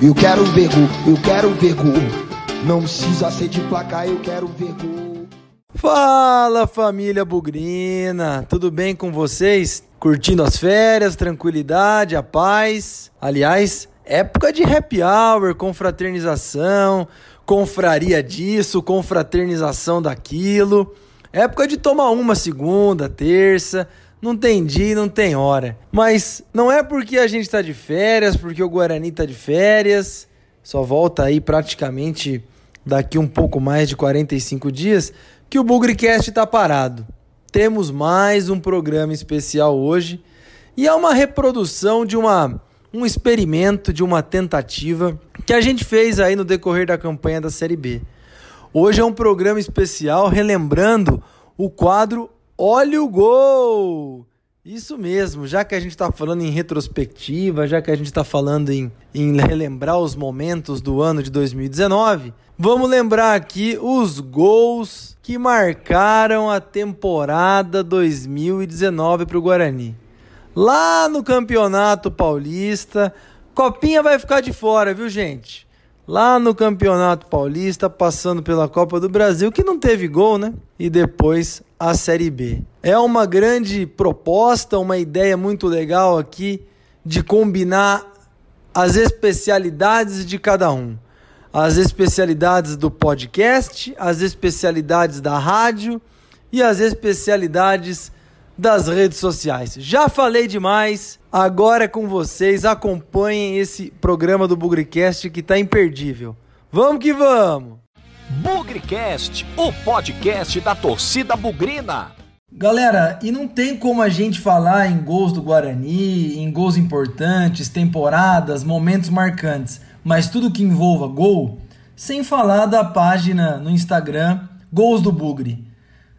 Eu quero ver gol, eu quero ver gol. Não precisa ser de placa, eu quero ver gol. Fala família Bugrina, tudo bem com vocês? Curtindo as férias, tranquilidade, a paz. Aliás, época de happy hour, confraternização, confraria disso, confraternização daquilo. Época de tomar uma segunda, terça, não tem dia, não tem hora. Mas não é porque a gente está de férias, porque o Guarani está de férias, só volta aí praticamente daqui um pouco mais de 45 dias, que o Bugrecast está parado. Temos mais um programa especial hoje e é uma reprodução de uma um experimento, de uma tentativa que a gente fez aí no decorrer da campanha da Série B. Hoje é um programa especial relembrando o quadro Olha o Gol! Isso mesmo, já que a gente está falando em retrospectiva, já que a gente está falando em, em relembrar os momentos do ano de 2019, vamos lembrar aqui os gols que marcaram a temporada 2019 para o Guarani. Lá no Campeonato Paulista, Copinha vai ficar de fora, viu gente? Lá no Campeonato Paulista, passando pela Copa do Brasil, que não teve gol, né? E depois a Série B. É uma grande proposta, uma ideia muito legal aqui de combinar as especialidades de cada um. As especialidades do podcast, as especialidades da rádio e as especialidades das redes sociais. Já falei demais, agora é com vocês. Acompanhem esse programa do Bugrecast que está imperdível. Vamos que vamos! Bugrecast, o podcast da torcida bugrina. Galera, e não tem como a gente falar em gols do Guarani, em gols importantes, temporadas, momentos marcantes, mas tudo que envolva gol, sem falar da página no Instagram Gols do Bugre.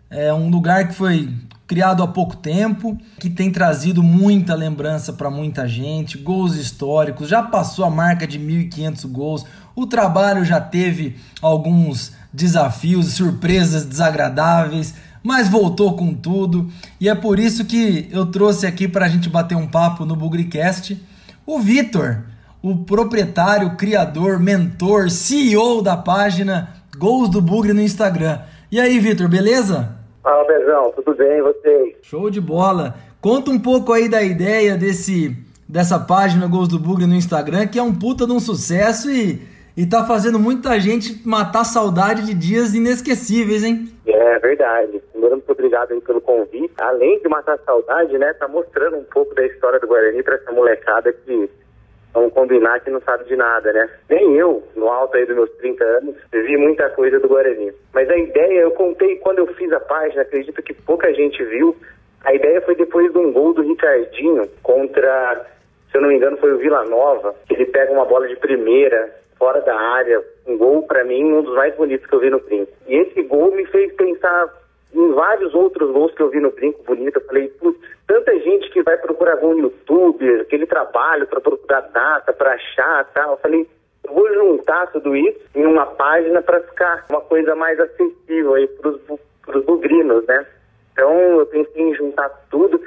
É um lugar que foi criado há pouco tempo, que tem trazido muita lembrança para muita gente, gols históricos, já passou a marca de 1.500 gols. O trabalho já teve alguns desafios, surpresas desagradáveis, mas voltou com tudo. E é por isso que eu trouxe aqui para a gente bater um papo no Bugricast o Vitor, o proprietário, criador, mentor, CEO da página Gols do Bugre no Instagram. E aí, Vitor, beleza? Fala, Bezão, tudo bem e vocês? Show de bola. Conta um pouco aí da ideia desse dessa página Gols do Bugre no Instagram, que é um puta de um sucesso e, e tá fazendo muita gente matar saudade de dias inesquecíveis, hein? É verdade. Primeiro, muito obrigado aí pelo convite. Além de matar saudade, né, tá mostrando um pouco da história do Guarani para essa molecada que vamos combinar que não sabe de nada, né? Nem eu, no alto aí dos meus 30 anos, vi muita coisa do Guarani. Mas a ideia, eu contei quando eu fiz a página, acredito que pouca gente viu. A ideia foi depois de um gol do Ricardinho contra, se eu não me engano, foi o Vila Nova, que ele pega uma bola de primeira, fora da área. Um gol, para mim, um dos mais bonitos que eu vi no Brinco. E esse gol me fez pensar em vários outros gols que eu vi no Brinco Bonito. Eu falei, putz, tanta gente que vai procurar gol no YouTube, aquele trabalho para procurar data, para achar tal. Eu falei, eu vou juntar tudo isso em uma página para ficar uma coisa mais acessível aí para os bugrinos, né? Então eu pensei em juntar tudo.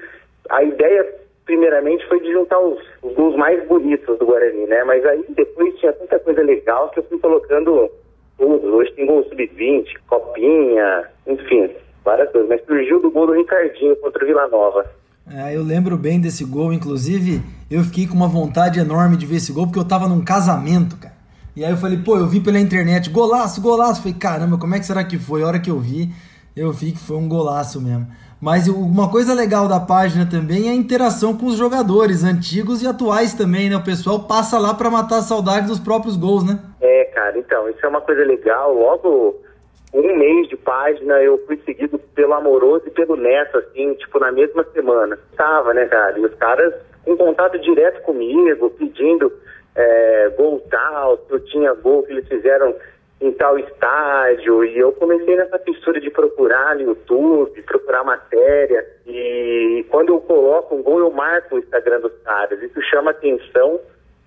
A ideia, primeiramente, foi de juntar os, os gols mais bonitos do Guarani, né? Mas aí depois tinha tanta coisa legal que eu fui colocando tudo. Hoje tem gol sub-20, copinha, enfim, várias coisas. Mas surgiu do gol do Ricardinho contra o Vila Nova. É, eu lembro bem desse gol, inclusive eu fiquei com uma vontade enorme de ver esse gol, porque eu tava num casamento, cara. E aí eu falei, pô, eu vi pela internet, golaço, golaço. Falei, caramba, como é que será que foi? A hora que eu vi, eu vi que foi um golaço mesmo. Mas uma coisa legal da página também é a interação com os jogadores, antigos e atuais também, né? O pessoal passa lá para matar a saudade dos próprios gols, né? É, cara, então, isso é uma coisa legal. Logo um mês de página eu fui seguido pelo Amoroso e pelo Neto, assim, tipo, na mesma semana. Tava, né, cara? E os caras em contato direto comigo, pedindo é, gol tal, se eu tinha gol que eles fizeram em tal estádio. E eu comecei nessa fissura de procurar no YouTube, procurar matéria. E quando eu coloco um gol, eu marco o Instagram dos caras. Isso chama atenção.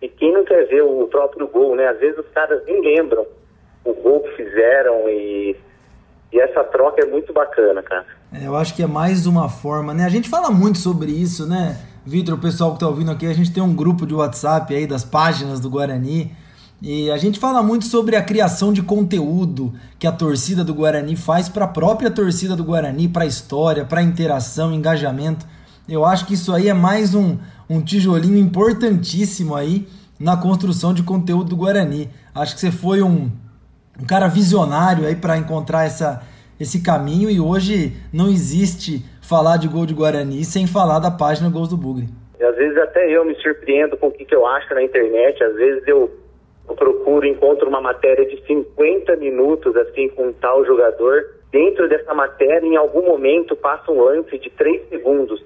E quem não quer ver o próprio gol, né? Às vezes os caras nem lembram o gol que fizeram e, e essa troca é muito bacana, cara. É, eu acho que é mais uma forma, né? A gente fala muito sobre isso, né? Vitor, o pessoal que tá ouvindo aqui, a gente tem um grupo de WhatsApp aí das páginas do Guarani E a gente fala muito sobre a criação de conteúdo que a torcida do Guarani faz para a própria torcida do Guarani, para a história, para a interação, engajamento. Eu acho que isso aí é mais um, um tijolinho importantíssimo aí na construção de conteúdo do Guarani. Acho que você foi um, um cara visionário aí para encontrar essa, esse caminho e hoje não existe falar de gol de Guarani sem falar da página Gols do Bugre. Às vezes até eu me surpreendo com o que, que eu acho na internet, às vezes eu eu procuro, encontro uma matéria de 50 minutos, assim, com tal jogador. Dentro dessa matéria, em algum momento, passa um lance de 3 segundos,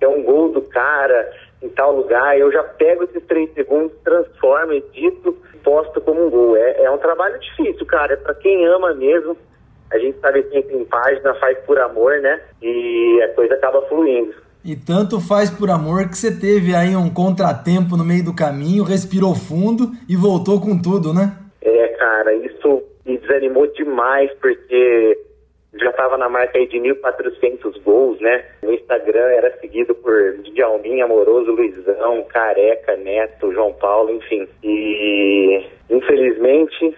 é um gol do cara em tal lugar. Eu já pego esses 3 segundos, transformo, edito, posto como um gol. É, é um trabalho difícil, cara. É pra quem ama mesmo. A gente sabe que quem tem página faz por amor, né? E a coisa acaba fluindo. E tanto faz por amor que você teve aí um contratempo no meio do caminho, respirou fundo e voltou com tudo, né? É, cara, isso me desanimou demais, porque já estava na marca aí de 1.400 gols, né? No Instagram era seguido por Djalmin, Amoroso, Luizão, Careca, Neto, João Paulo, enfim. E infelizmente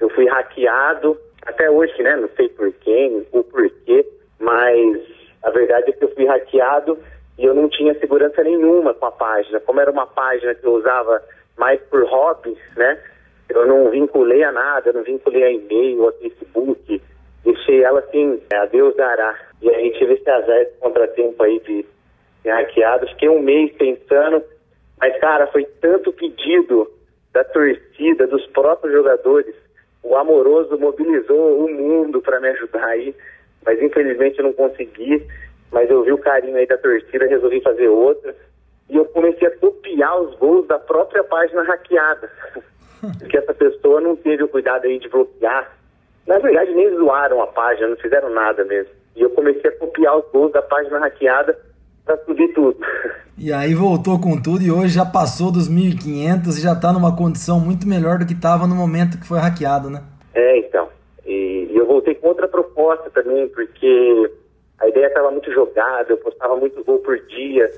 eu fui hackeado, até hoje, né? Não sei por quem, o porquê, mas a verdade é que eu fui hackeado e eu não tinha segurança nenhuma com a página. Como era uma página que eu usava mais por hobby, né? Eu não vinculei a nada, não vinculei a e-mail, a Facebook. Deixei ela assim, a Deus dará. E aí tive esse azar, esse contratempo aí de ser hackeado. Fiquei um mês pensando, mas cara, foi tanto pedido da torcida, dos próprios jogadores. O amoroso mobilizou o mundo para me ajudar aí mas infelizmente eu não consegui. Mas eu vi o carinho aí da torcida, resolvi fazer outra. E eu comecei a copiar os gols da própria página hackeada. Porque essa pessoa não teve o cuidado aí de bloquear. Na verdade, nem zoaram a página, não fizeram nada mesmo. E eu comecei a copiar os gols da página hackeada para subir tudo. E aí voltou com tudo e hoje já passou dos 1.500 e já está numa condição muito melhor do que estava no momento que foi hackeado, né? É, então. E, e eu voltei com outra proposta também, porque a ideia estava muito jogada, eu postava muito gol por dia.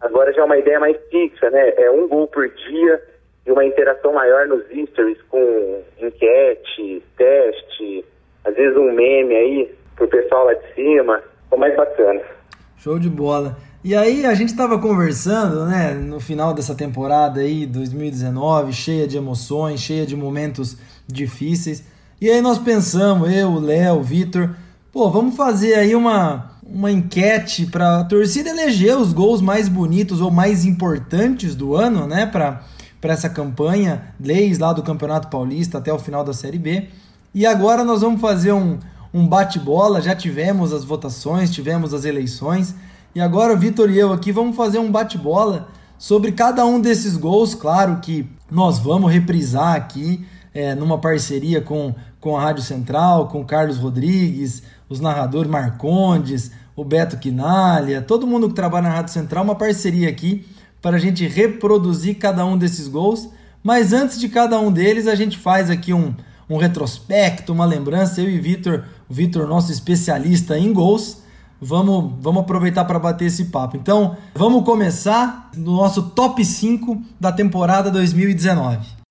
Agora já é uma ideia mais fixa, né? É um gol por dia e uma interação maior nos stories com enquete, teste, às vezes um meme aí pro pessoal lá de cima. Ficou mais bacana. Show de bola. E aí a gente estava conversando, né, no final dessa temporada aí, 2019, cheia de emoções, cheia de momentos difíceis. E aí nós pensamos, eu, o Léo, o Vitor, pô, vamos fazer aí uma, uma enquete para a torcida eleger os gols mais bonitos ou mais importantes do ano, né, para essa campanha, desde lá do Campeonato Paulista até o final da Série B. E agora nós vamos fazer um, um bate-bola, já tivemos as votações, tivemos as eleições, e agora o Vitor e eu aqui vamos fazer um bate-bola sobre cada um desses gols, claro que nós vamos reprisar aqui é, numa parceria com, com a Rádio Central, com Carlos Rodrigues, os narradores Marcondes, o Beto Quinalha, todo mundo que trabalha na Rádio Central, uma parceria aqui para a gente reproduzir cada um desses gols. Mas antes de cada um deles, a gente faz aqui um, um retrospecto, uma lembrança. Eu e Vitor, o Vitor, nosso especialista em gols, vamos, vamos aproveitar para bater esse papo. Então, vamos começar no nosso top 5 da temporada 2019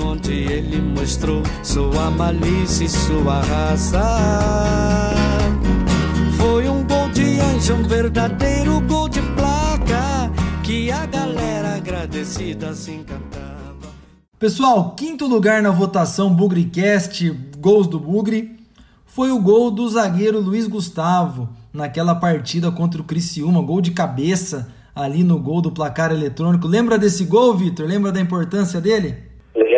onde ele mostrou sua malícia e sua raça. Foi um gol de anjo, um verdadeiro gol de placa que a galera agradecida se encantava. Pessoal, quinto lugar na votação Bugricast Gols do Bugre foi o gol do zagueiro Luiz Gustavo naquela partida contra o Criciúma, gol de cabeça ali no gol do placar eletrônico. Lembra desse gol, Vitor? Lembra da importância dele?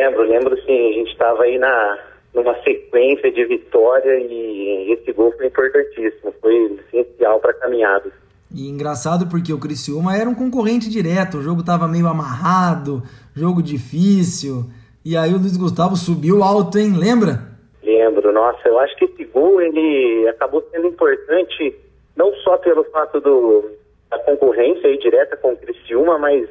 Lembro, lembro sim. A gente estava aí na, numa sequência de vitória e esse gol foi importantíssimo, foi essencial para a caminhada. E engraçado porque o Criciúma era um concorrente direto, o jogo estava meio amarrado, jogo difícil. E aí o Luiz Gustavo subiu alto, hein? Lembra? Lembro, nossa, eu acho que esse gol ele acabou sendo importante não só pelo fato do, da concorrência aí direta com o Criciúma, mas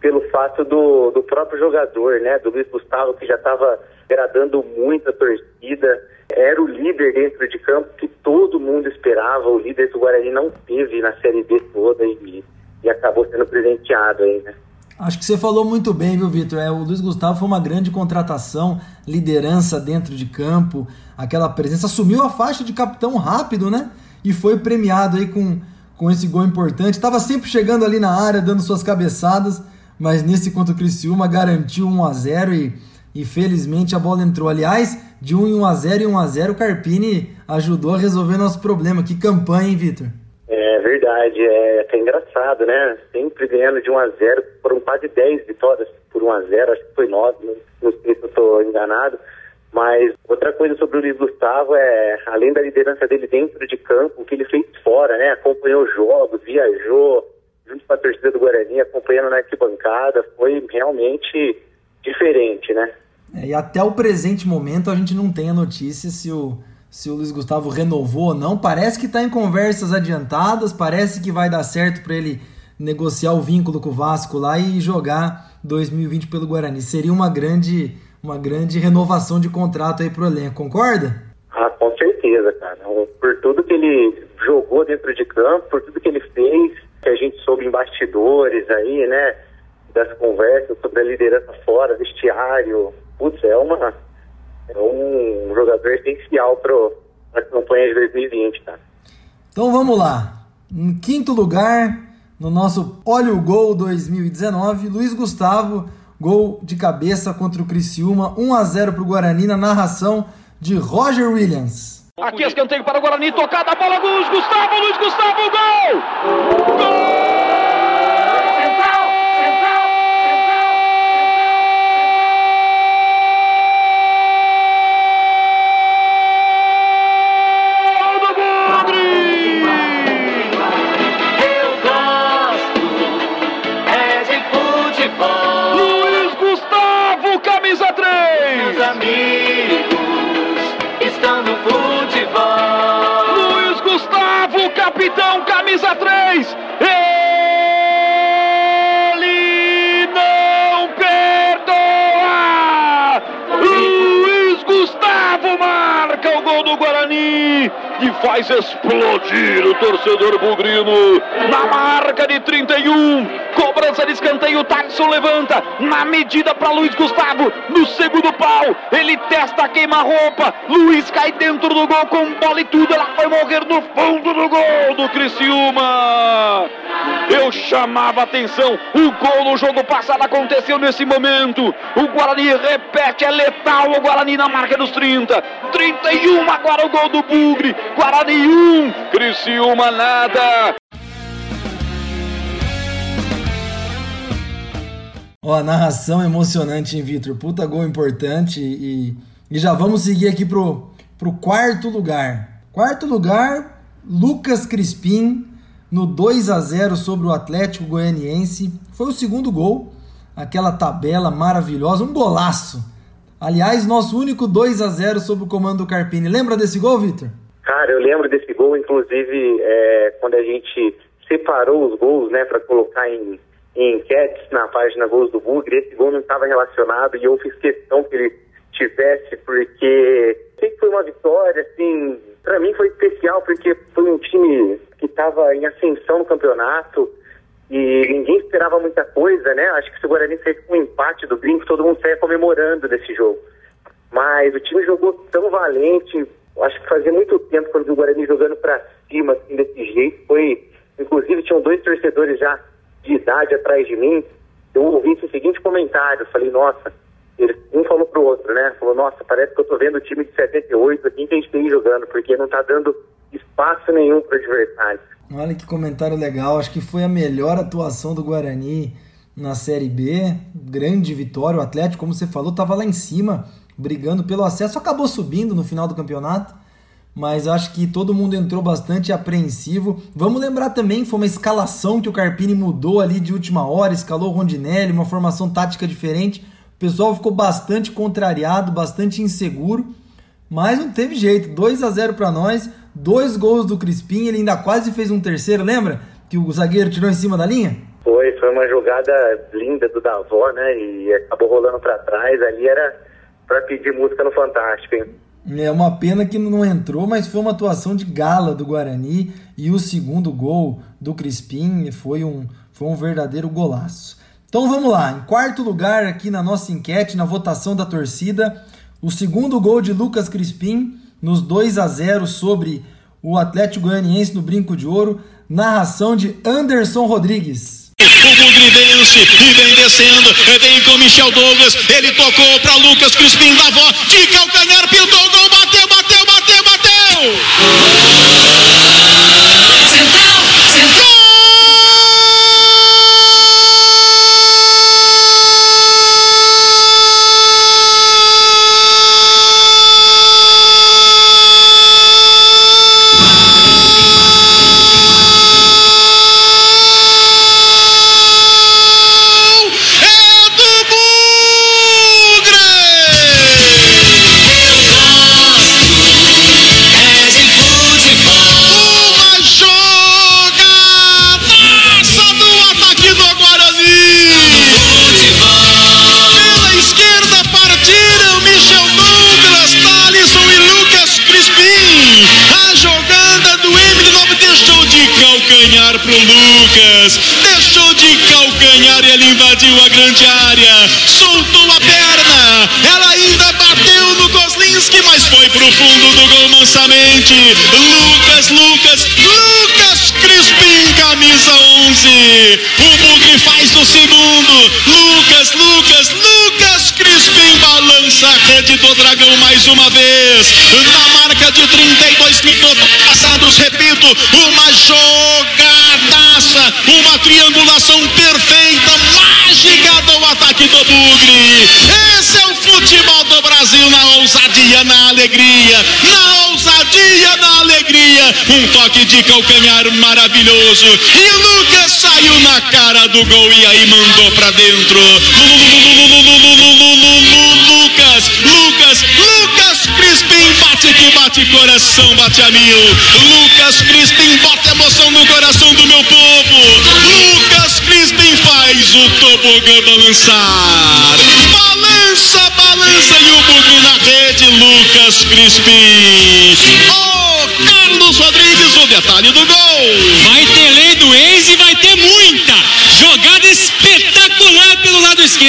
pelo fato do, do próprio jogador, né, do Luiz Gustavo, que já estava agradando muito a torcida, era o líder dentro de campo que todo mundo esperava, o líder do Guarani não teve na Série B toda e, e acabou sendo presenteado aí, né. Acho que você falou muito bem, viu, Vitor? É, o Luiz Gustavo foi uma grande contratação, liderança dentro de campo, aquela presença, assumiu a faixa de capitão rápido, né? E foi premiado aí com, com esse gol importante. Estava sempre chegando ali na área, dando suas cabeçadas, mas nesse contra o Criciúma garantiu 1 a 0 e, e felizmente a bola entrou. Aliás, de 1 em 1 a 0 e 1 a 0 o Carpini ajudou a resolver nosso problema. Que campanha, hein, Vitor? É verdade, é até engraçado, né? Sempre ganhando de 1 a 0 foram quase 10 vitórias por 1 a 0 acho que foi 9, não sei se eu estou enganado. Mas outra coisa sobre o Luiz Gustavo é, além da liderança dele dentro de campo, o que ele fez fora, né? Acompanhou jogos, viajou junto com a torcida do Guarani, acompanhando na arquibancada, foi realmente diferente, né? É, e até o presente momento a gente não tem a notícia se o se o Luiz Gustavo renovou ou não. Parece que está em conversas adiantadas, parece que vai dar certo para ele negociar o vínculo com o Vasco lá e jogar 2020 pelo Guarani. Seria uma grande, uma grande renovação de contrato aí pro elenco, concorda? Ah, com certeza, cara. Por tudo que ele jogou dentro de campo, por tudo que ele fez, que a gente soube em bastidores aí, né? Das conversas sobre a liderança fora, vestiário. Putz, é uma é um jogador essencial para a campanha de 2020, cara. Então vamos lá. Em quinto lugar, no nosso Olha o Gol 2019, Luiz Gustavo, gol de cabeça contra o Criciúma, 1 a 0 para o Guarani na narração de Roger Williams. Aqui escanteio para o Guarani, tocada a bola Luiz Gustavo, Luiz Gustavo, gol! Gol! Faz explodir o torcedor bugrino na marca de 31. Cobrança de escanteio, Tyson levanta na medida para Luiz Gustavo no segundo pau. Ele testa, queima roupa. Luiz cai dentro do gol com bola e tudo. Ela foi morrer no fundo do gol do Criciúma. Eu chamava atenção. O gol no jogo passado aconteceu nesse momento. O Guarani repete, é letal o Guarani na marca dos 30. 31 agora o gol do Bugre. Guarani 1, Criciúma nada. Ó, a narração emocionante, hein, Vitor? Puta gol importante e, e já vamos seguir aqui pro, pro quarto lugar. Quarto lugar, Lucas Crispim no 2 a 0 sobre o Atlético Goianiense. Foi o segundo gol, aquela tabela maravilhosa, um golaço. Aliás, nosso único 2 a 0 sob o comando do Carpini. Lembra desse gol, Vitor? Cara, eu lembro desse gol, inclusive, é, quando a gente separou os gols, né, para colocar em em enquetes na página Gols do Bugre, esse gol não estava relacionado e eu fiz questão que ele tivesse, porque sei que foi uma vitória, assim, para mim foi especial, porque foi um time que estava em ascensão no campeonato e ninguém esperava muita coisa, né? Acho que se o Guarani fez um empate do Brinco, todo mundo saia comemorando desse jogo. Mas o time jogou tão valente, acho que fazia muito tempo quando o Guarani jogando para cima, assim, desse jeito, foi... Inclusive tinham dois torcedores já de idade atrás de mim, eu ouvi esse seguinte comentário, falei, nossa, ele, um falou pro outro, né? Falou, nossa, parece que eu tô vendo o time de 78 aqui que a gente tem jogando, porque não tá dando espaço nenhum pro adversário. Olha que comentário legal, acho que foi a melhor atuação do Guarani na Série B, grande vitória, o Atlético, como você falou, tava lá em cima, brigando pelo acesso, acabou subindo no final do campeonato, mas acho que todo mundo entrou bastante apreensivo. Vamos lembrar também, foi uma escalação que o Carpini mudou ali de última hora, escalou o Rondinelli, uma formação tática diferente. O pessoal ficou bastante contrariado, bastante inseguro, mas não teve jeito. 2 a 0 para nós, dois gols do Crispim, ele ainda quase fez um terceiro, lembra? Que o zagueiro tirou em cima da linha? Foi, foi uma jogada linda do Davó, né? E acabou rolando para trás. Ali era para pedir música no Fantástico, hein? É uma pena que não entrou, mas foi uma atuação de gala do Guarani e o segundo gol do Crispim foi um, foi um verdadeiro golaço. Então vamos lá, em quarto lugar aqui na nossa enquete, na votação da torcida, o segundo gol de Lucas Crispim, nos 2 a 0 sobre o Atlético Goianiense no Brinco de Ouro, narração de Anderson Rodrigues. O Bugre vence e vem descendo, vem com Michel Douglas, ele tocou para Lucas Crispim da avó, de calcanhar, pintou o gol, bateu, bateu, bateu, bateu! Jogadaça, uma triangulação perfeita, mágica do ataque do Bugre. Esse é o futebol do Brasil na ousadia, na alegria, na ousadia, na alegria. Um toque de calcanhar maravilhoso. E o Lucas saiu na cara do gol e aí mandou pra dentro. Lucas, Lucas, Lucas Crispim bate que bate coração, bate a mil. Lucas Crispim tobogã balançar. Balança, balança e o bugre na rede, Lucas Crispim.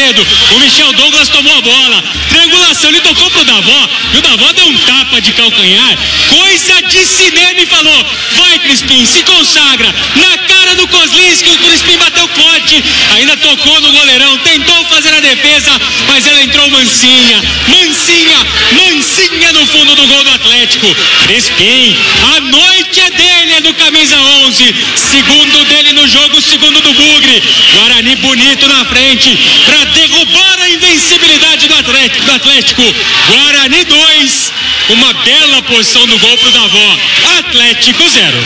O Michel Douglas tomou a bola. Triangulação, ele tocou pro Davó. E o Davó deu um tapa de calcanhar. Coisa de cinema e falou: Vai, Crispim, se consagra. Na cara do Kozlinski, o Crispim bateu forte. Ainda tocou no goleirão. Tentou fazer a defesa, mas ela entrou mansinha. Mansinha, mansinha no fundo do gol do Atlético. Crispim, a noite é dele, é do camisa 11. Segundo dele segundo do Bugre. Guarani bonito na frente para derrubar a invencibilidade do Atlético. Do Atlético. Guarani 2. Uma bela posição do gol pro Davó. Atlético 0.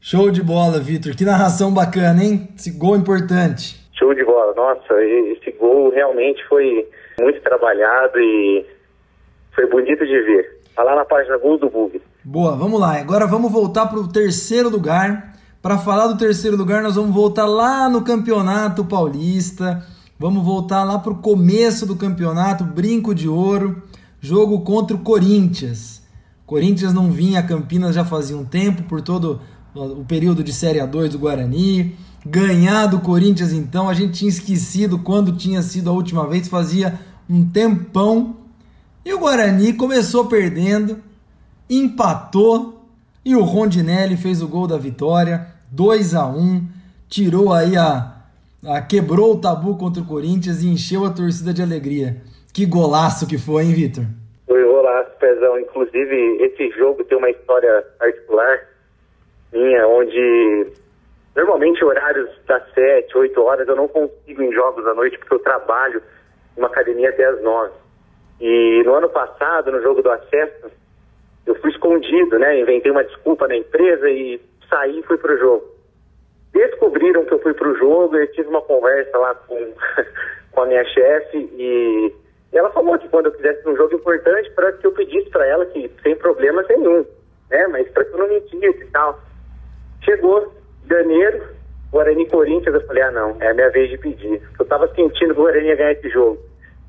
Show de bola, Vitor. Que narração bacana, hein? Esse gol importante. Show de bola. Nossa, esse gol realmente foi muito trabalhado e foi bonito de ver. Tá lá na página Gol do Bug. Boa, vamos lá. Agora vamos voltar para o terceiro lugar. Para falar do terceiro lugar, nós vamos voltar lá no Campeonato Paulista. Vamos voltar lá para o começo do campeonato, Brinco de Ouro, jogo contra o Corinthians. Corinthians não vinha a Campinas já fazia um tempo, por todo o período de Série A2 do Guarani. Ganhar do Corinthians, então, a gente tinha esquecido quando tinha sido a última vez, fazia um tempão. E o Guarani começou perdendo, empatou e o Rondinelli fez o gol da vitória, 2 a 1 tirou aí a, a quebrou o tabu contra o Corinthians e encheu a torcida de alegria. Que golaço que foi, hein, Vitor? Foi golaço, Pezão. Inclusive, esse jogo tem uma história particular minha, onde normalmente horários das 7, 8 horas eu não consigo em jogos à noite porque eu trabalho numa academia até as 9. E no ano passado, no jogo do acesso, eu fui escondido, né? Inventei uma desculpa na empresa e saí e fui pro jogo. Descobriram que eu fui pro jogo, eu tive uma conversa lá com, com a minha chefe e, ela falou que quando eu quisesse um jogo importante, para que eu pedisse para ela que sem problemas nenhum, né? Mas para que eu não mentisse e tal. Chegou janeiro, Guarani Corinthians, eu falei, ah não, é a minha vez de pedir. Eu tava sentindo que o Guarani ia ganhar esse jogo.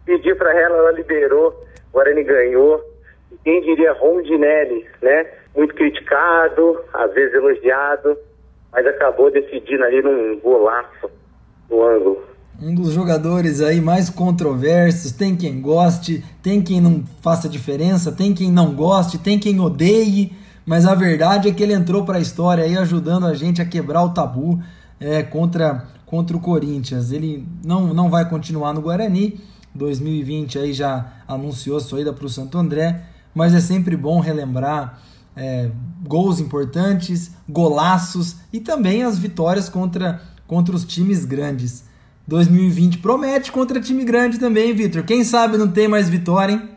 Pedi para ela, ela liberou, o Guarani ganhou. Quem diria Rondinelli, né? Muito criticado, às vezes elogiado. mas acabou decidindo ali num golaço no ângulo. Um dos jogadores aí mais controversos, tem quem goste, tem quem não faça diferença, tem quem não goste, tem quem odeie, mas a verdade é que ele entrou para a história aí ajudando a gente a quebrar o tabu é, contra, contra o Corinthians. Ele não, não vai continuar no Guarani, 2020 aí já anunciou sua ida para o Santo André, mas é sempre bom relembrar é, gols importantes, golaços e também as vitórias contra, contra os times grandes. 2020 promete contra time grande também, Vitor. Quem sabe não tem mais vitória, hein?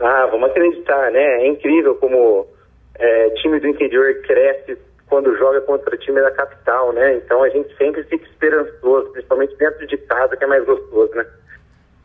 Ah, vamos acreditar, né? É incrível como é, time do interior cresce quando joga contra o time da capital, né? Então a gente sempre fica esperançoso, principalmente dentro de casa, que é mais gostoso, né?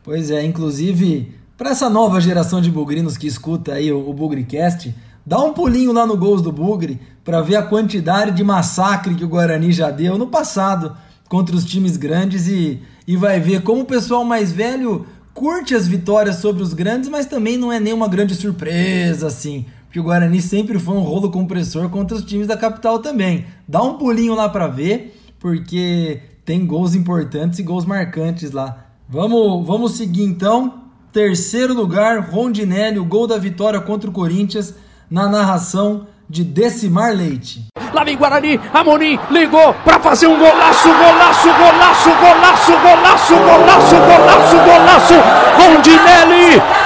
Pois é, inclusive, para essa nova geração de bugrinos que escuta aí o, o Bugricast, dá um pulinho lá no Gols do Bugre para ver a quantidade de massacre que o Guarani já deu no passado contra os times grandes e, e vai ver como o pessoal mais velho curte as vitórias sobre os grandes, mas também não é nenhuma grande surpresa assim, porque o Guarani sempre foi um rolo compressor contra os times da capital também. Dá um pulinho lá para ver, porque tem gols importantes e gols marcantes lá. Vamos, vamos seguir então. Terceiro lugar, Rondinelli, o gol da vitória contra o Corinthians, na narração de Decimar Leite. Lá vem Guarani, Amorim ligou para fazer um golaço, golaço, golaço, golaço, golaço, golaço, golaço, golaço. Rondinelli.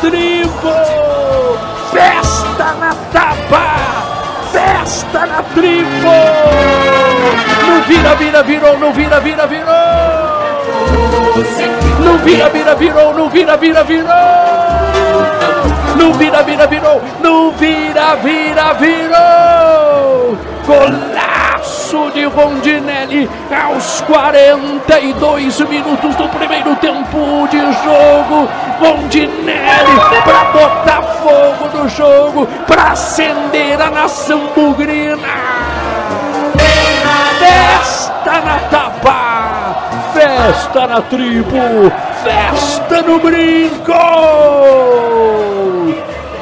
Tribo! Festa na Tabá! Festa na tribo! No vira, vira, virou, no vira, vira, virou! No vira, vira, virou, no vira, vira, virou! No vira, vira, virou, no vira, vira, virou! Golaço de Rondinelli aos 42 minutos do primeiro tempo de jogo. Rondinelli para botar fogo no jogo, para acender a nação bugrina. Festa na Tabá, festa na tribo, festa no brinco.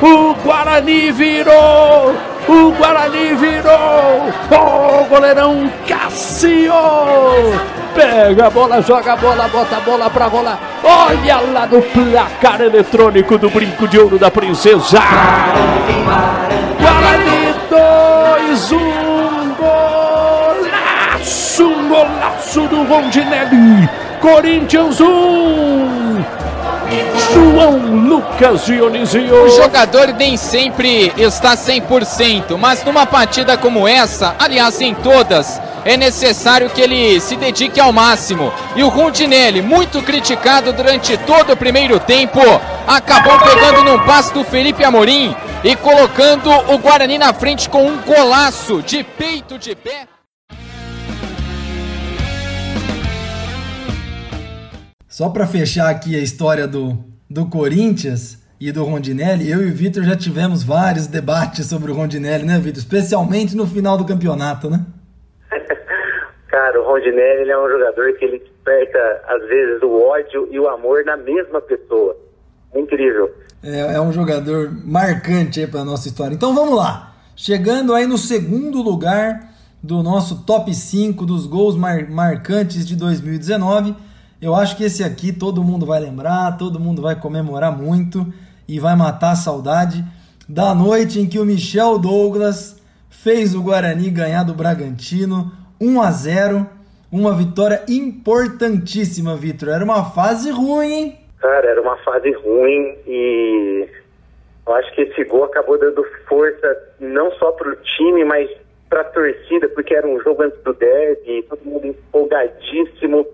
O Guarani virou, o Guarani virou. O goleirão Cássio pega a bola, joga a bola, bota a bola pra rolar. Olha lá no placar eletrônico do brinco de ouro da princesa. Guarani 2, 1, golaço, um golaço do Rondinelli. Corinthians 1, João Lucas Dionisio. O jogador nem sempre está 100%, mas numa partida como essa, aliás em todas, é necessário que ele se dedique ao máximo. E o Rondinelli, muito criticado durante todo o primeiro tempo, acabou pegando num passe do Felipe Amorim e colocando o Guarani na frente com um golaço de peito de pé. Só para fechar aqui a história do, do Corinthians e do Rondinelli, eu e o Vitor já tivemos vários debates sobre o Rondinelli, né, Vitor? Especialmente no final do campeonato, né? Cara, o Rondinelli ele é um jogador que ele desperta, às vezes, o ódio e o amor na mesma pessoa. É incrível. É, é um jogador marcante aí para nossa história. Então vamos lá. Chegando aí no segundo lugar do nosso top 5 dos gols mar marcantes de 2019. Eu acho que esse aqui todo mundo vai lembrar, todo mundo vai comemorar muito e vai matar a saudade da noite em que o Michel Douglas fez o Guarani ganhar do Bragantino 1 a 0, uma vitória importantíssima, Vitor. Era uma fase ruim, hein? Cara, era uma fase ruim e eu acho que esse gol acabou dando força não só pro time, mas pra torcida, porque era um jogo antes do derby, todo mundo empolgadíssimo.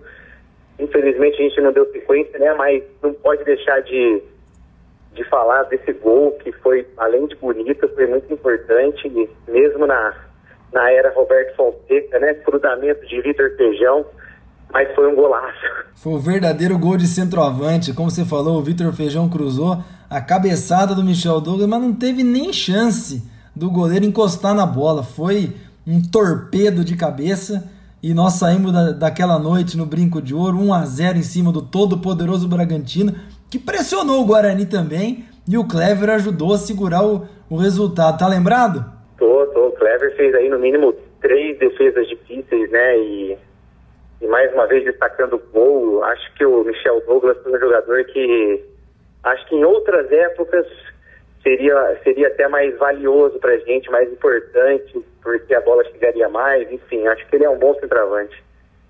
Infelizmente a gente não deu sequência, né? Mas não pode deixar de, de falar desse gol que foi, além de bonito, foi muito importante, mesmo na, na era Roberto Fonseca, né? Cruzamento de Vitor Feijão, mas foi um golaço. Foi um verdadeiro gol de centroavante. Como você falou, o Vitor Feijão cruzou a cabeçada do Michel Douglas, mas não teve nem chance do goleiro encostar na bola. Foi um torpedo de cabeça e nós saímos da, daquela noite no Brinco de Ouro 1 a 0 em cima do todo poderoso Bragantino, que pressionou o Guarani também e o Clever ajudou a segurar o, o resultado. Tá lembrado? Tô, tô. O Clever fez aí no mínimo três defesas difíceis, né? E, e mais uma vez destacando o gol. Acho que o Michel Douglas foi um jogador que acho que em outras épocas seria, seria até mais valioso para a gente, mais importante, porque a bola chegaria mais, enfim, acho que ele é um bom centroavante.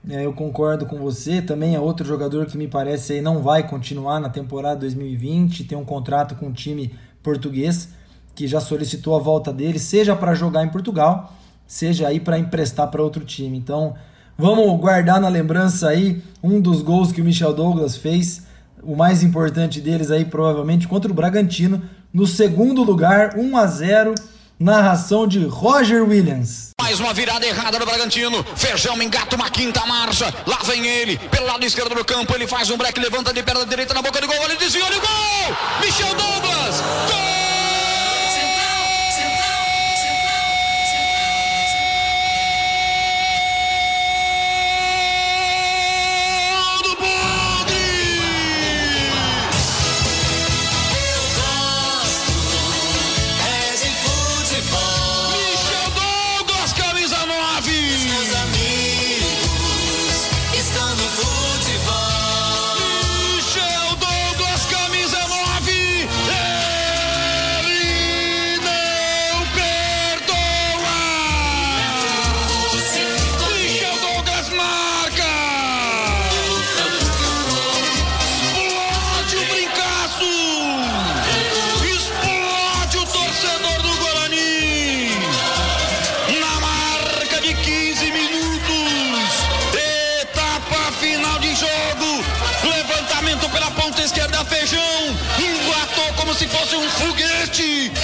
É, eu concordo com você, também é outro jogador que me parece aí não vai continuar na temporada 2020, tem um contrato com o time português, que já solicitou a volta dele, seja para jogar em Portugal, seja aí para emprestar para outro time. Então, vamos guardar na lembrança aí um dos gols que o Michel Douglas fez, o mais importante deles aí provavelmente contra o Bragantino, no segundo lugar, 1 a 0 narração de Roger Williams. Mais uma virada errada do Bragantino. Feijão engata uma quinta marcha. Lá vem ele, pelo lado esquerdo do campo. Ele faz um break, levanta de perna direita na boca do gol. Ele desviou, ele gol! Michel Douglas! Gol!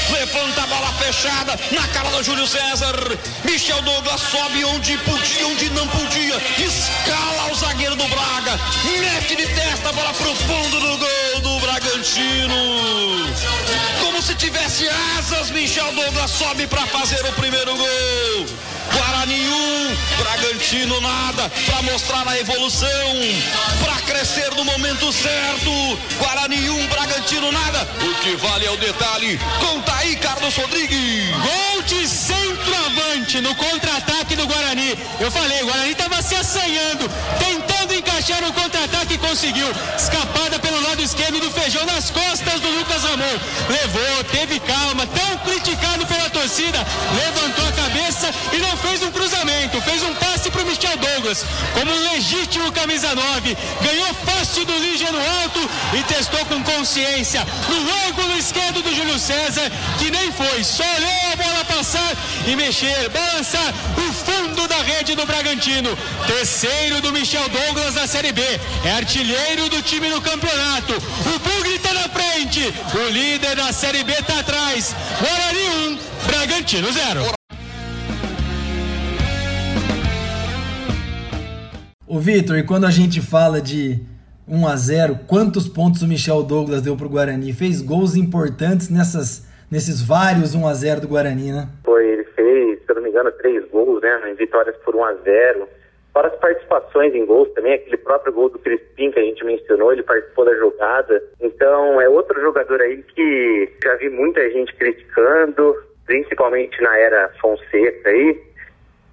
Levanta a bola fechada na cara do Júlio César. Michel Douglas sobe onde podia, onde não podia. Escala o zagueiro do Braga. Mete de testa a bola pro fundo do gol do Bragantino. Como se tivesse asas, Michel Douglas sobe para fazer o primeiro gol. Guarani 1, Bragantino nada, para mostrar a evolução, para crescer no momento certo. Guarani 1, Bragantino nada. O que vale é o detalhe. Conta aí, Carlos Rodrigues. Gol de centroavante no contra-ataque do Guarani. Eu falei, o Guarani estava se assanhando, tentando encaixar o contra-ataque conseguiu. Escapada pelo lado esquerdo do feijão nas costas do Lucas Ramon. Levou, teve calma, tão criticado pela torcida, levantou a cabeça e não fez um cruzamento, fez um passe para o Michel Douglas, como um legítimo camisa 9. Ganhou fácil do Lígia no alto e testou com consciência no ângulo esquerdo do Júlio César, que nem foi, só olhou a bola passar e mexer, balançar o fundo da rede do Bragantino. Terceiro do Michel Douglas na Série B, é artilheiro do time no campeonato. O Bugre está na frente, o líder da Série B está atrás. Guarani 1, Bragantino 0. O Vitor, e quando a gente fala de 1 a 0 quantos pontos o Michel Douglas deu pro Guarani? Fez gols importantes nessas, nesses vários 1 a 0 do Guarani, né? Foi, ele fez, se eu não me engano, três gols, né? Em vitórias por 1 a 0 Fora as participações em gols também, aquele próprio gol do Crispim que a gente mencionou, ele participou da jogada. Então é outro jogador aí que já vi muita gente criticando, principalmente na era Fonseca aí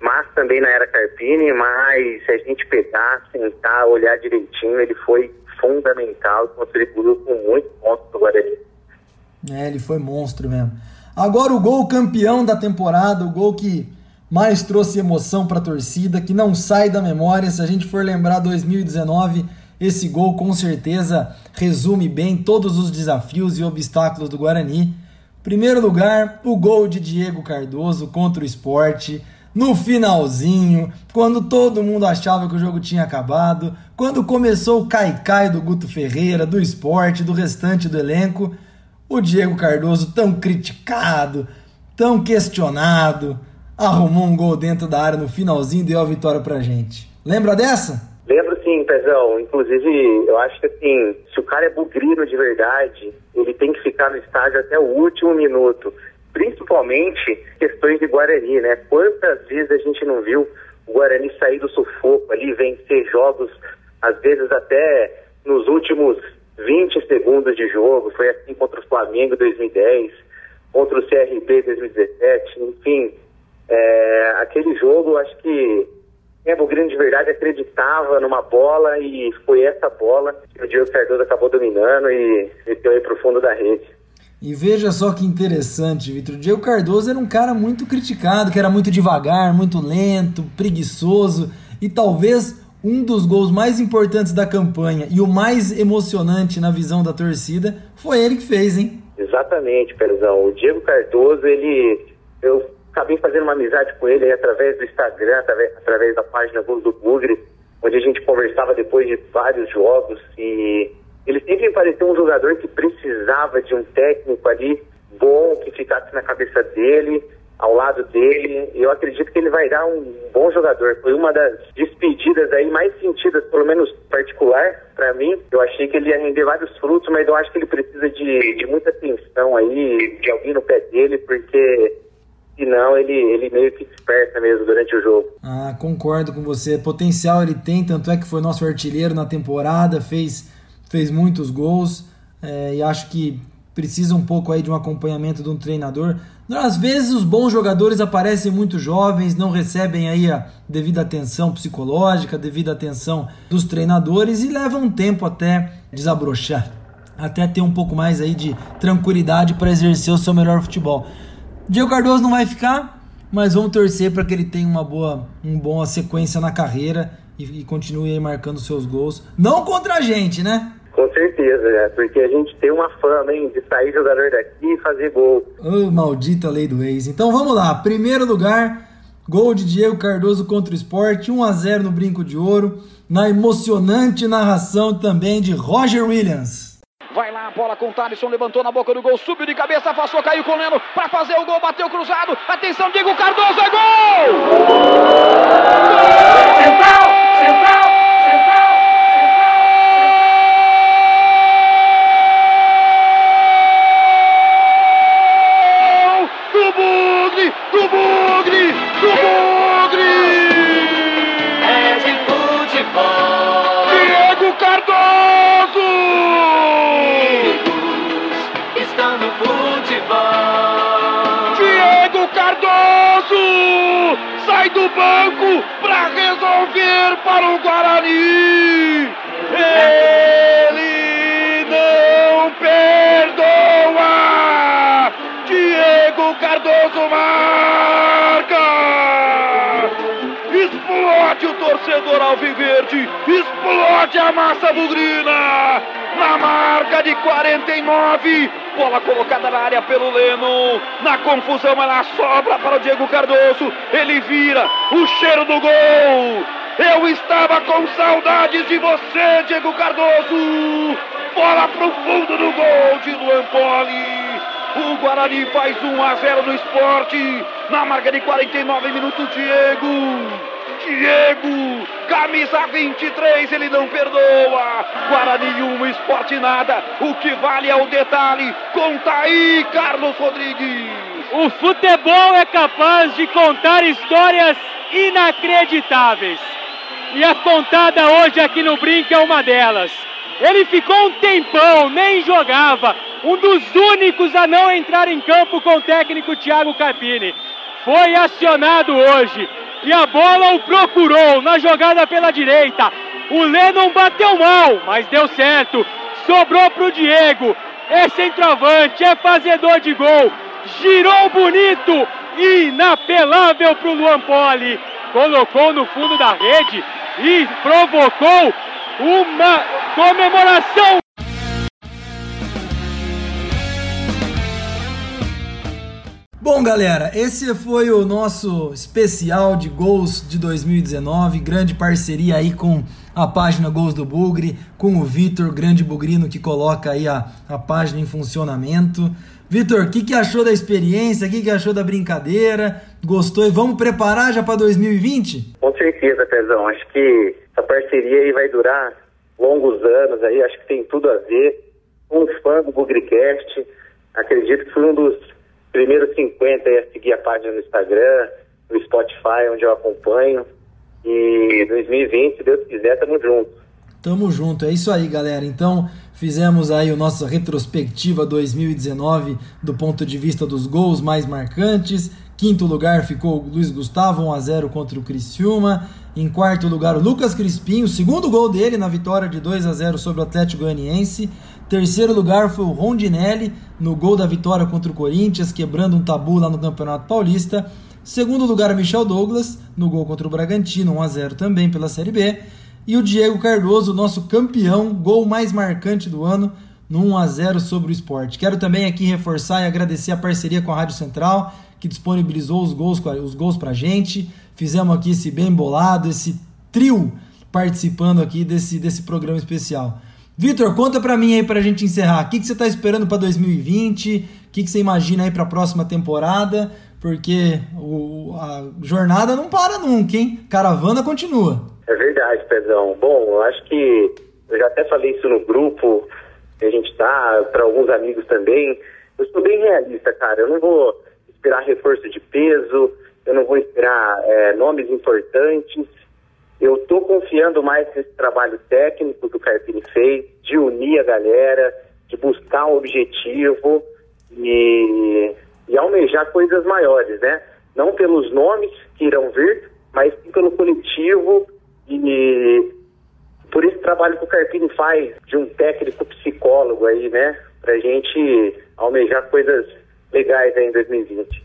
mas também na era Carpini, mas se a gente pegar, sentar, olhar direitinho, ele foi fundamental, contribuiu com muito pontos do Guarani. É, ele foi monstro mesmo. Agora o gol campeão da temporada, o gol que mais trouxe emoção para a torcida, que não sai da memória. Se a gente for lembrar 2019, esse gol com certeza resume bem todos os desafios e obstáculos do Guarani. Primeiro lugar, o gol de Diego Cardoso contra o esporte no finalzinho, quando todo mundo achava que o jogo tinha acabado, quando começou o caicai do Guto Ferreira, do esporte, do restante do elenco, O Diego Cardoso, tão criticado, tão questionado, arrumou um gol dentro da área no finalzinho e deu a vitória pra gente. Lembra dessa? Lembro sim, Pezão. Inclusive, eu acho que assim, se o cara é bugrino de verdade, ele tem que ficar no estádio até o último minuto. Principalmente questões de Guarani, né? Quantas vezes a gente não viu o Guarani sair do sufoco ali, vencer jogos, às vezes até nos últimos 20 segundos de jogo. Foi assim contra o Flamengo em 2010, contra o CRB em 2017, enfim. É, aquele jogo, acho que é, o Grêmio de verdade acreditava numa bola e foi essa bola que o Diego Cardoso acabou dominando e meteu aí pro fundo da rede. E veja só que interessante, Vitor. O Diego Cardoso era um cara muito criticado, que era muito devagar, muito lento, preguiçoso e talvez um dos gols mais importantes da campanha e o mais emocionante na visão da torcida foi ele que fez, hein? Exatamente, Perzão. O Diego Cardoso, ele. Eu acabei fazendo uma amizade com ele através do Instagram, através, através da página do Bugre, onde a gente conversava depois de vários jogos e ele sempre pareceu um jogador que precisava de um técnico ali bom, que ficasse na cabeça dele, ao lado dele. Eu acredito que ele vai dar um bom jogador. Foi uma das despedidas aí mais sentidas, pelo menos particular, para mim. Eu achei que ele ia render vários frutos, mas eu acho que ele precisa de, de muita atenção aí, de alguém no pé dele, porque senão ele, ele meio que desperta mesmo durante o jogo. Ah, concordo com você. Potencial ele tem, tanto é que foi nosso artilheiro na temporada, fez, fez muitos gols é, e acho que precisa um pouco aí de um acompanhamento de um treinador. Às vezes os bons jogadores aparecem muito jovens, não recebem aí a devida atenção psicológica, devida atenção dos treinadores e levam um tempo até desabrochar, até ter um pouco mais aí de tranquilidade para exercer o seu melhor futebol. Diego Cardoso não vai ficar, mas vamos torcer para que ele tenha uma boa, uma boa sequência na carreira e, e continue aí marcando seus gols. Não contra a gente, né? Com certeza, é, porque a gente tem uma fama, hein, de sair jogador daqui e fazer gol. Oh, maldita lei do ex. Então vamos lá, primeiro lugar, gol de Diego Cardoso contra o Sport, 1 a 0 no Brinco de Ouro, na emocionante narração também de Roger Williams. Vai lá, a bola com o Thalisson, levantou na boca do gol, subiu de cabeça, afastou, caiu com o Leno para fazer o gol, bateu cruzado. Atenção, Diego Cardoso, é gol! Central, central, Sai do banco para resolver para o Guarani. Ele não perdoa. Diego Cardoso marca. Explode o torcedor alviverde, explode a massa bugrina. Na marca de 49, bola colocada na área pelo Leno. Na confusão, ela sobra para o Diego Cardoso. Ele vira o cheiro do gol. Eu estava com saudades de você, Diego Cardoso. Bola pro fundo do gol de Luan Poli. O Guarani faz 1 a 0 no esporte. Na marca de 49 minutos, Diego. Diego, camisa 23, ele não perdoa. Guarani 1, esporte nada. O que vale é o detalhe. Conta aí, Carlos Rodrigues. O futebol é capaz de contar histórias inacreditáveis. E a contada hoje aqui no Brinca é uma delas. Ele ficou um tempão, nem jogava. Um dos únicos a não entrar em campo com o técnico Thiago Carpini. Foi acionado hoje. E a bola o procurou na jogada pela direita. O Lennon bateu mal, mas deu certo. Sobrou pro Diego. É centroavante, é fazedor de gol. Girou bonito, inapelável pro Luan Poli. Colocou no fundo da rede e provocou uma comemoração. Bom, galera, esse foi o nosso especial de gols de 2019, grande parceria aí com a página Gols do Bugre, com o Vitor, grande bugrino que coloca aí a, a página em funcionamento. Vitor, o que, que achou da experiência? O que, que achou da brincadeira? Gostou? E vamos preparar já para 2020? Com certeza, Pezão. Acho que essa parceria aí vai durar longos anos aí. Acho que tem tudo a ver. Um fã do Bugricast. Acredito que foi um dos primeiros 50 a seguir a página no Instagram, no Spotify, onde eu acompanho. E 2020, se Deus quiser, tamo junto. Tamo junto, é isso aí, galera. Então, fizemos aí a nossa retrospectiva 2019 do ponto de vista dos gols mais marcantes. Quinto lugar ficou o Luiz Gustavo, 1 a 0 contra o Criciúma. Em quarto lugar, o Lucas Crispim, o segundo gol dele na vitória de 2 a 0 sobre o Atlético Goianiense. Terceiro lugar foi o Rondinelli, no gol da vitória contra o Corinthians, quebrando um tabu lá no Campeonato Paulista. Segundo lugar, Michel Douglas, no gol contra o Bragantino, 1 a 0 também pela Série B. E o Diego Cardoso, nosso campeão, gol mais marcante do ano, no 1 a 0 sobre o esporte. Quero também aqui reforçar e agradecer a parceria com a Rádio Central, que disponibilizou os gols, os gols pra gente. Fizemos aqui esse bem bolado, esse trio participando aqui desse, desse programa especial. Vitor, conta pra mim aí pra gente encerrar. O que, que você tá esperando pra 2020? O que, que você imagina aí pra próxima temporada? Porque o, a jornada não para nunca, hein? Caravana continua. É verdade, Pezão. Bom, eu acho que eu já até falei isso no grupo que a gente tá, para alguns amigos também. Eu sou bem realista, cara. Eu não vou esperar reforço de peso, eu não vou esperar é, nomes importantes. Eu estou confiando mais nesse trabalho técnico que o Carpini fez, de unir a galera, de buscar um objetivo e, e almejar coisas maiores, né? Não pelos nomes que irão vir, mas pelo coletivo e por esse trabalho que o Carpini faz de um técnico psicólogo aí, né? Pra gente almejar coisas legais aí em 2020.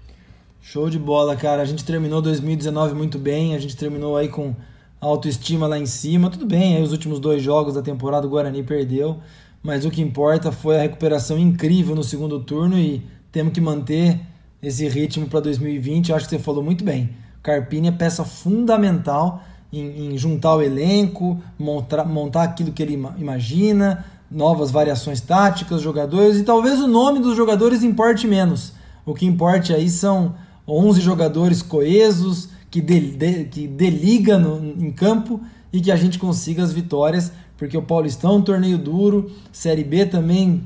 Show de bola, cara. A gente terminou 2019 muito bem, a gente terminou aí com autoestima lá em cima. Tudo bem, aí os últimos dois jogos da temporada o Guarani perdeu, mas o que importa foi a recuperação incrível no segundo turno e temos que manter esse ritmo para 2020. Eu acho que você falou muito bem. Carpini é peça fundamental em, em juntar o elenco, montar, montar aquilo que ele imagina, novas variações táticas, jogadores e talvez o nome dos jogadores importe menos. O que importa aí são 11 jogadores coesos, que, de, de, que deliga no, em campo e que a gente consiga as vitórias, porque o Paulistão é um torneio duro, Série B também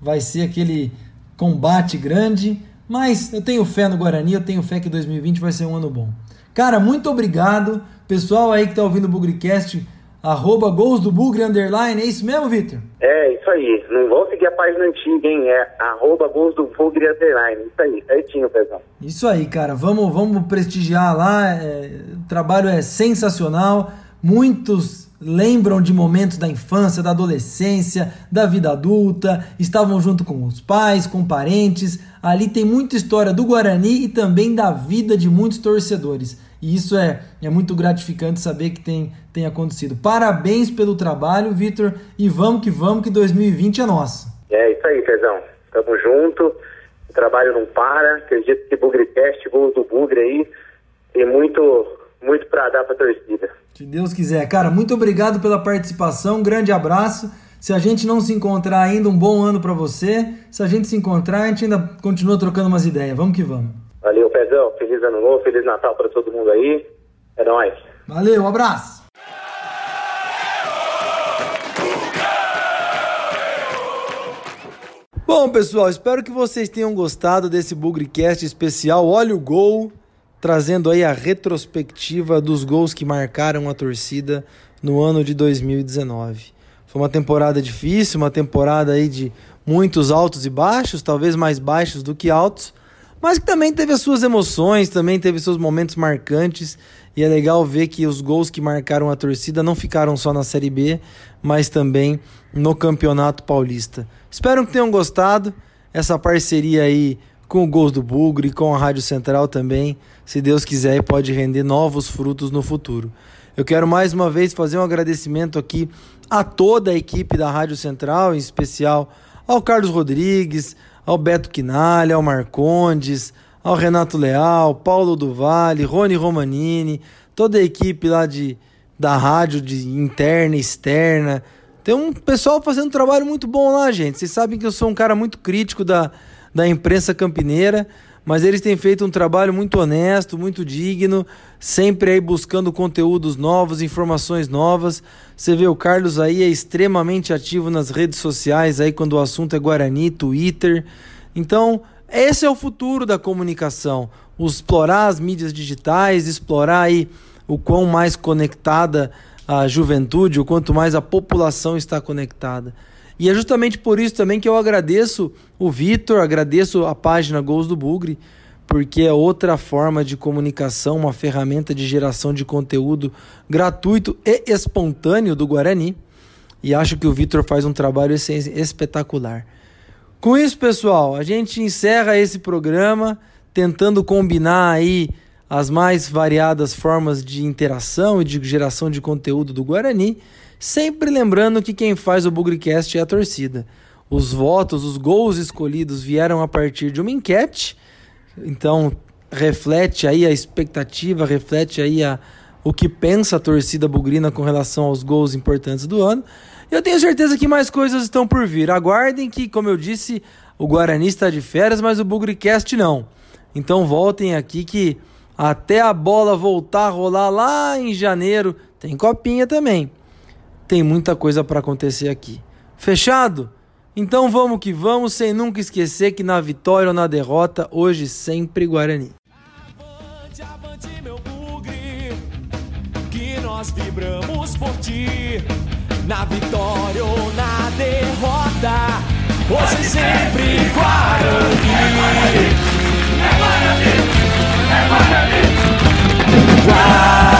vai ser aquele combate grande, mas eu tenho fé no Guarani, eu tenho fé que 2020 vai ser um ano bom. Cara, muito obrigado. Pessoal aí que tá ouvindo o Bugricast, arroba gols do Bugre underline, é isso mesmo, Victor? É, isso aí. Não vão seguir a página antiga, hein? É arroba gols do Bugre underline. Isso aí, certinho, pessoal. Isso aí, cara. Vamos, vamos prestigiar lá. É, o trabalho é sensacional. Muitos lembram de momentos da infância, da adolescência, da vida adulta, estavam junto com os pais, com parentes. Ali tem muita história do Guarani e também da vida de muitos torcedores. E isso é, é muito gratificante saber que tem, tem acontecido. Parabéns pelo trabalho, Vitor, e vamos que vamos, que 2020 é nosso. É isso aí, Pezão. Tamo junto, o trabalho não para. Acredito que Bugrecast, gol do Bugre aí, tem muito, muito para dar pra torcida. Se Deus quiser. Cara, muito obrigado pela participação, um grande abraço. Se a gente não se encontrar ainda, um bom ano para você. Se a gente se encontrar, a gente ainda continua trocando umas ideias. Vamos que vamos. Valeu, Pezão. Feliz ano novo, Feliz Natal para todo mundo aí. É nóis. Valeu, um abraço. Bom, pessoal, espero que vocês tenham gostado desse Bugrecast especial. Olha o gol, trazendo aí a retrospectiva dos gols que marcaram a torcida no ano de 2019. Foi uma temporada difícil, uma temporada aí de muitos altos e baixos, talvez mais baixos do que altos, mas que também teve as suas emoções, também teve seus momentos marcantes. E é legal ver que os gols que marcaram a torcida não ficaram só na Série B, mas também no Campeonato Paulista. Espero que tenham gostado. Essa parceria aí com o Gols do Bugre e com a Rádio Central também, se Deus quiser, pode render novos frutos no futuro. Eu quero mais uma vez fazer um agradecimento aqui a toda a equipe da Rádio Central, em especial ao Carlos Rodrigues, ao Beto Quinalha, ao Marcondes, ao Renato Leal, Paulo do Vale, Rony Romanini, toda a equipe lá de, da rádio de interna e externa. Tem um pessoal fazendo um trabalho muito bom lá, gente. Vocês sabem que eu sou um cara muito crítico da, da imprensa campineira, mas eles têm feito um trabalho muito honesto, muito digno, sempre aí buscando conteúdos novos, informações novas. Você vê o Carlos aí é extremamente ativo nas redes sociais aí quando o assunto é Guarani, Twitter. Então, esse é o futuro da comunicação. Explorar as mídias digitais, explorar aí o quão mais conectada a juventude, o quanto mais a população está conectada. E é justamente por isso também que eu agradeço o Vitor, agradeço a página Gols do Bugre, porque é outra forma de comunicação, uma ferramenta de geração de conteúdo gratuito e espontâneo do Guarani. E acho que o Vitor faz um trabalho espetacular. Com isso, pessoal, a gente encerra esse programa tentando combinar aí as mais variadas formas de interação e de geração de conteúdo do Guarani, sempre lembrando que quem faz o Bugrecast é a torcida. Os votos, os gols escolhidos vieram a partir de uma enquete, então reflete aí a expectativa, reflete aí a, o que pensa a torcida bugrina com relação aos gols importantes do ano. Eu tenho certeza que mais coisas estão por vir. Aguardem que, como eu disse, o Guarani está de férias, mas o Bugrecast não. Então voltem aqui que até a bola voltar a rolar lá em janeiro. Tem copinha também tem muita coisa para acontecer aqui. Fechado? Então vamos que vamos, sem nunca esquecer que na vitória ou na derrota, hoje sempre Guarani. Avante, avante, meu bugre, que nós vibramos por ti. Na vitória ou na derrota, hoje sempre Guarani. É Guarani, é Guarani. É Guarani. Guarani.